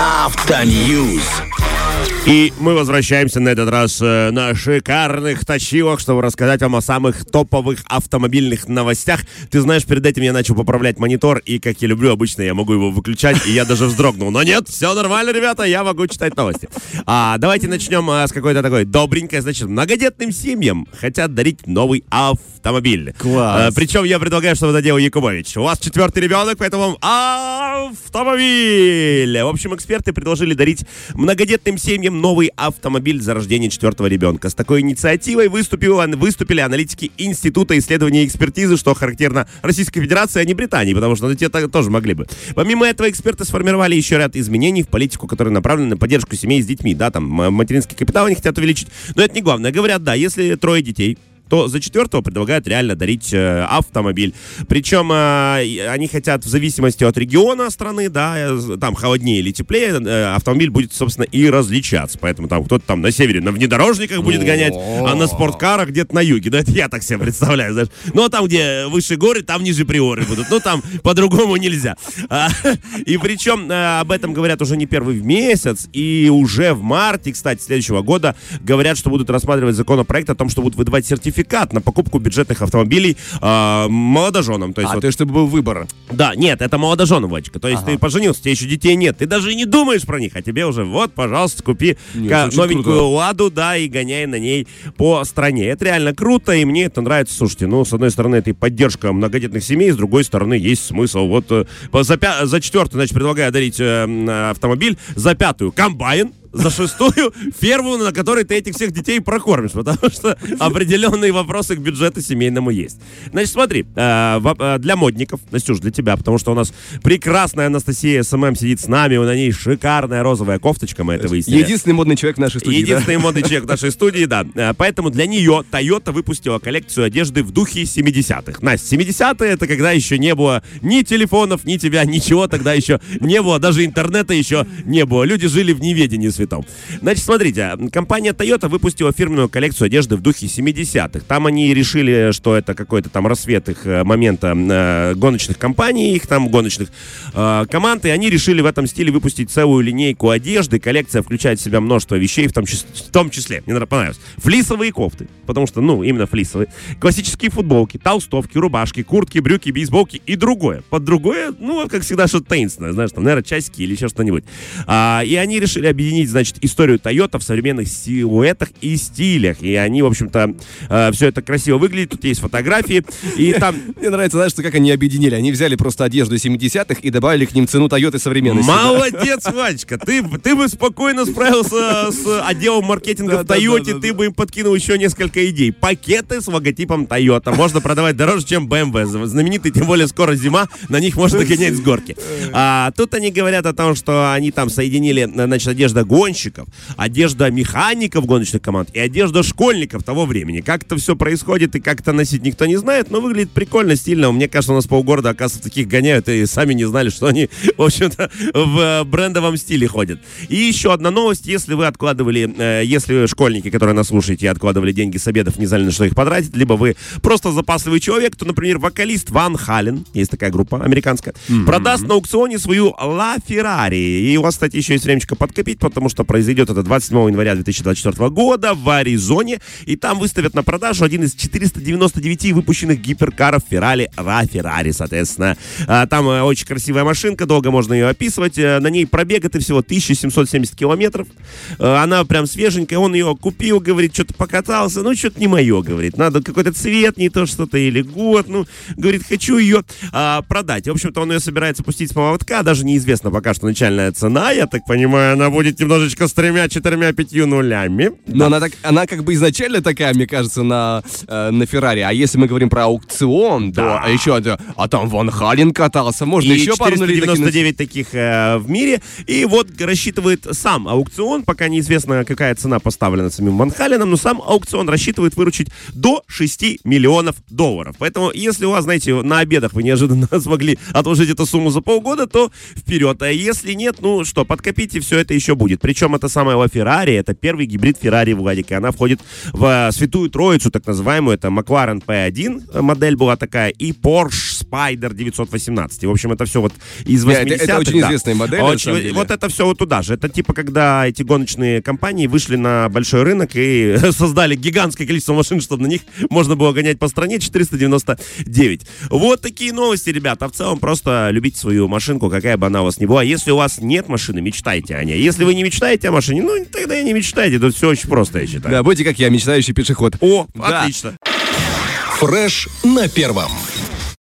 After News. И мы возвращаемся на этот раз э, на шикарных точилах, чтобы рассказать вам о самых топовых автомобильных новостях. Ты знаешь, перед этим я начал поправлять монитор, и, как я люблю, обычно я могу его выключать, и я даже вздрогнул. Но нет, все нормально, ребята, я могу читать новости. А, давайте начнем а, с какой-то такой добренькой. Значит, многодетным семьям хотят дарить новый автомобиль. Класс. А, причем я предлагаю, чтобы это делал Якубович. У вас четвертый ребенок, поэтому автомобиль. В общем, эксперты предложили дарить многодетным семьям новый автомобиль за рождение четвертого ребенка. С такой инициативой выступил, выступили аналитики Института исследования и экспертизы, что характерно Российской Федерации, а не Британии, потому что ну, те так тоже могли бы. Помимо этого, эксперты сформировали еще ряд изменений в политику, которые направлены на поддержку семей с детьми. Да, там материнский капитал они хотят увеличить, но это не главное. Говорят, да, если трое детей, то за четвертого предлагают реально дарить э, автомобиль. Причем э, они хотят в зависимости от региона страны, да, э, там холоднее или теплее, э, автомобиль будет, собственно, и различаться. Поэтому там кто-то там на севере на внедорожниках будет гонять, а на спорткарах где-то на юге. Да, это я так себе представляю, знаешь. Ну, а там, где выше горы, там ниже приоры будут. Ну, там по-другому нельзя. А, И причем об этом говорят уже не первый месяц, и уже в марте, кстати, следующего года говорят, что будут рассматривать законопроект о том, что будут выдавать сертификат на покупку бюджетных автомобилей э, молодоженам. То есть А, вот то есть, чтобы был выбор. да, нет, это молодоженам, Вадичка. То есть Ага. ты поженился, тебе еще детей нет. Ты даже и не думаешь про них, а тебе уже вот, пожалуйста, купи Нет, новенькую круто. ладу, да, и гоняй на ней по стране. Это реально круто, и мне это нравится. Слушайте, ну, с одной стороны, это и поддержка многодетных семей, с другой стороны, есть смысл. Вот э, за, пя- за четвертую, значит, предлагаю дарить э, автомобиль, за пятую комбайн, за шестую ферму, на которой ты этих всех детей прокормишь, потому что определенные вопросы к бюджету семейному есть. Значит, смотри, э, э, для модников, Настюш, для тебя, потому что у нас прекрасная Анастасия SMM сидит с нами, у на ней шикарная розовая кофточка, мы это выяснили. Единственный модный человек в нашей студии. да? Единственный модный человек в нашей студии, да. Э, Поэтому для нее Toyota выпустила коллекцию одежды в духе 70-х. Настя, 70-е это когда еще не было ни телефонов, ни тебя, ничего тогда еще не было. Даже интернета еще не было. Люди жили в неведении святом. Значит, смотрите, компания Toyota выпустила фирменную коллекцию одежды в духе 70-х. Там они решили, что это какой-то там рассвет их э, момента э, гоночных компаний, их там гоночных э, команд, и они решили в этом стиле выпустить целую линейку одежды. Коллекция включает в себя множество вещей, в том, чис- в том числе, мне нрав- понравилось, флисовые кофты, потому что, ну, именно флисовые, классические футболки, толстовки, рубашки, куртки, брюки, бейсболки и другое. Под другое, ну, как всегда, что-то таинственное, знаешь, там, наверное, часики или еще что-нибудь. А, и они решили объединить, значит, историю Toyota в современных силуэтах и стилях. И они, в общем-то, все это красиво выглядит. Тут есть фотографии. И там Мне нравится, знаешь, как они объединили. Они взяли просто одежду 70-х и добавили к ним цену Toyota современности. Молодец, Вадечка. Ты, ты бы спокойно справился с отделом маркетинга в да, ты бы им подкинул еще несколько идей. Пакеты с логотипом Toyota. Можно продавать дороже, чем BMW. Знаменитый, тем более скоро зима, на них можно гонять с горки. А, тут они говорят о том, что они там соединили, значит, одежда гонщиков, одежда механиков гоночных команд и одежда школьников того времени. Как это все происходит и как это носить, никто не знает, но выглядит прикольно, стильно. Мне кажется, у нас полгорода, оказывается, таких гоняют и сами не знали, что они, в общем-то, в э, брендовом стиле ходят. И еще одна новость. Если вы откладывали, э, если вы школьники, которые нас слушаете, откладывали деньги с обедов, не знали, на что их потратить, либо вы просто запасливый человек, то, например, вокалист Ван Хален, есть такая группа американская, продаст на аукционе свою Ла Феррари. И у вас, кстати, еще есть времечко подкопить, потому что произойдет это 27 января 2024 года в Аризоне, и там выставят на продажу один из 499 выпущенных гиперкаров Феррари Ла Феррари, соответственно. А, Там э, очень красивая машинка, долго можно ее описывать. Э, На ней пробег это всего 1770 километров. Э, Она прям свеженькая, он ее купил, говорит, что-то покатался, ну, что-то не мое, говорит. Надо какой-то цвет, не то что-то, или год, ну, говорит, хочу ее а, продать. В общем-то, он ее собирается пустить с поводка, даже неизвестно пока что начальная цена, я так понимаю, она будет немножечко с тремя, четырьмя, пятью нулями. Но она, так, она как бы изначально такая, мне кажется, на, э, на Феррари. А если мы говорим про аукцион, Да. то а еще а там Ван Хален катался, можно и еще пару нулей докинуть. 499 таких э, в мире. И вот рассчитывает сам аукцион, пока неизвестно, какая цена поставлена самим Ван Халеном, но сам аукцион рассчитывает выручить до 6 миллионов долларов. Поэтому, если у вас, знаете, на обедах вы неожиданно смогли отложить эту сумму за полгода, то вперед. А если нет, ну что, подкопите, все это еще будет. Причем это самая Феррари, это первый гибрид Феррари Владик, и она входит в святую троицу, так называемую, это McLaren P1 модель была такая, и Porsche Spider 918. И, в общем, это все вот из 80-х. Это, это очень да. известная модель, очень, Вот это все вот туда же. Это типа, когда эти гоночные компании вышли на большой рынок и создали гигантское количество машин, чтобы на них можно было гонять по стране 499. Вот такие новости, ребята. А в целом просто любите свою машинку, какая бы она у вас ни была. Если у вас нет машины, мечтайте о ней. Если вы не мечтаете о машине, ну тогда и не мечтайте. Тут все очень просто, я считаю. Да, будьте как я, мечтающий пешеход. О, да. отлично. Фреш на первом.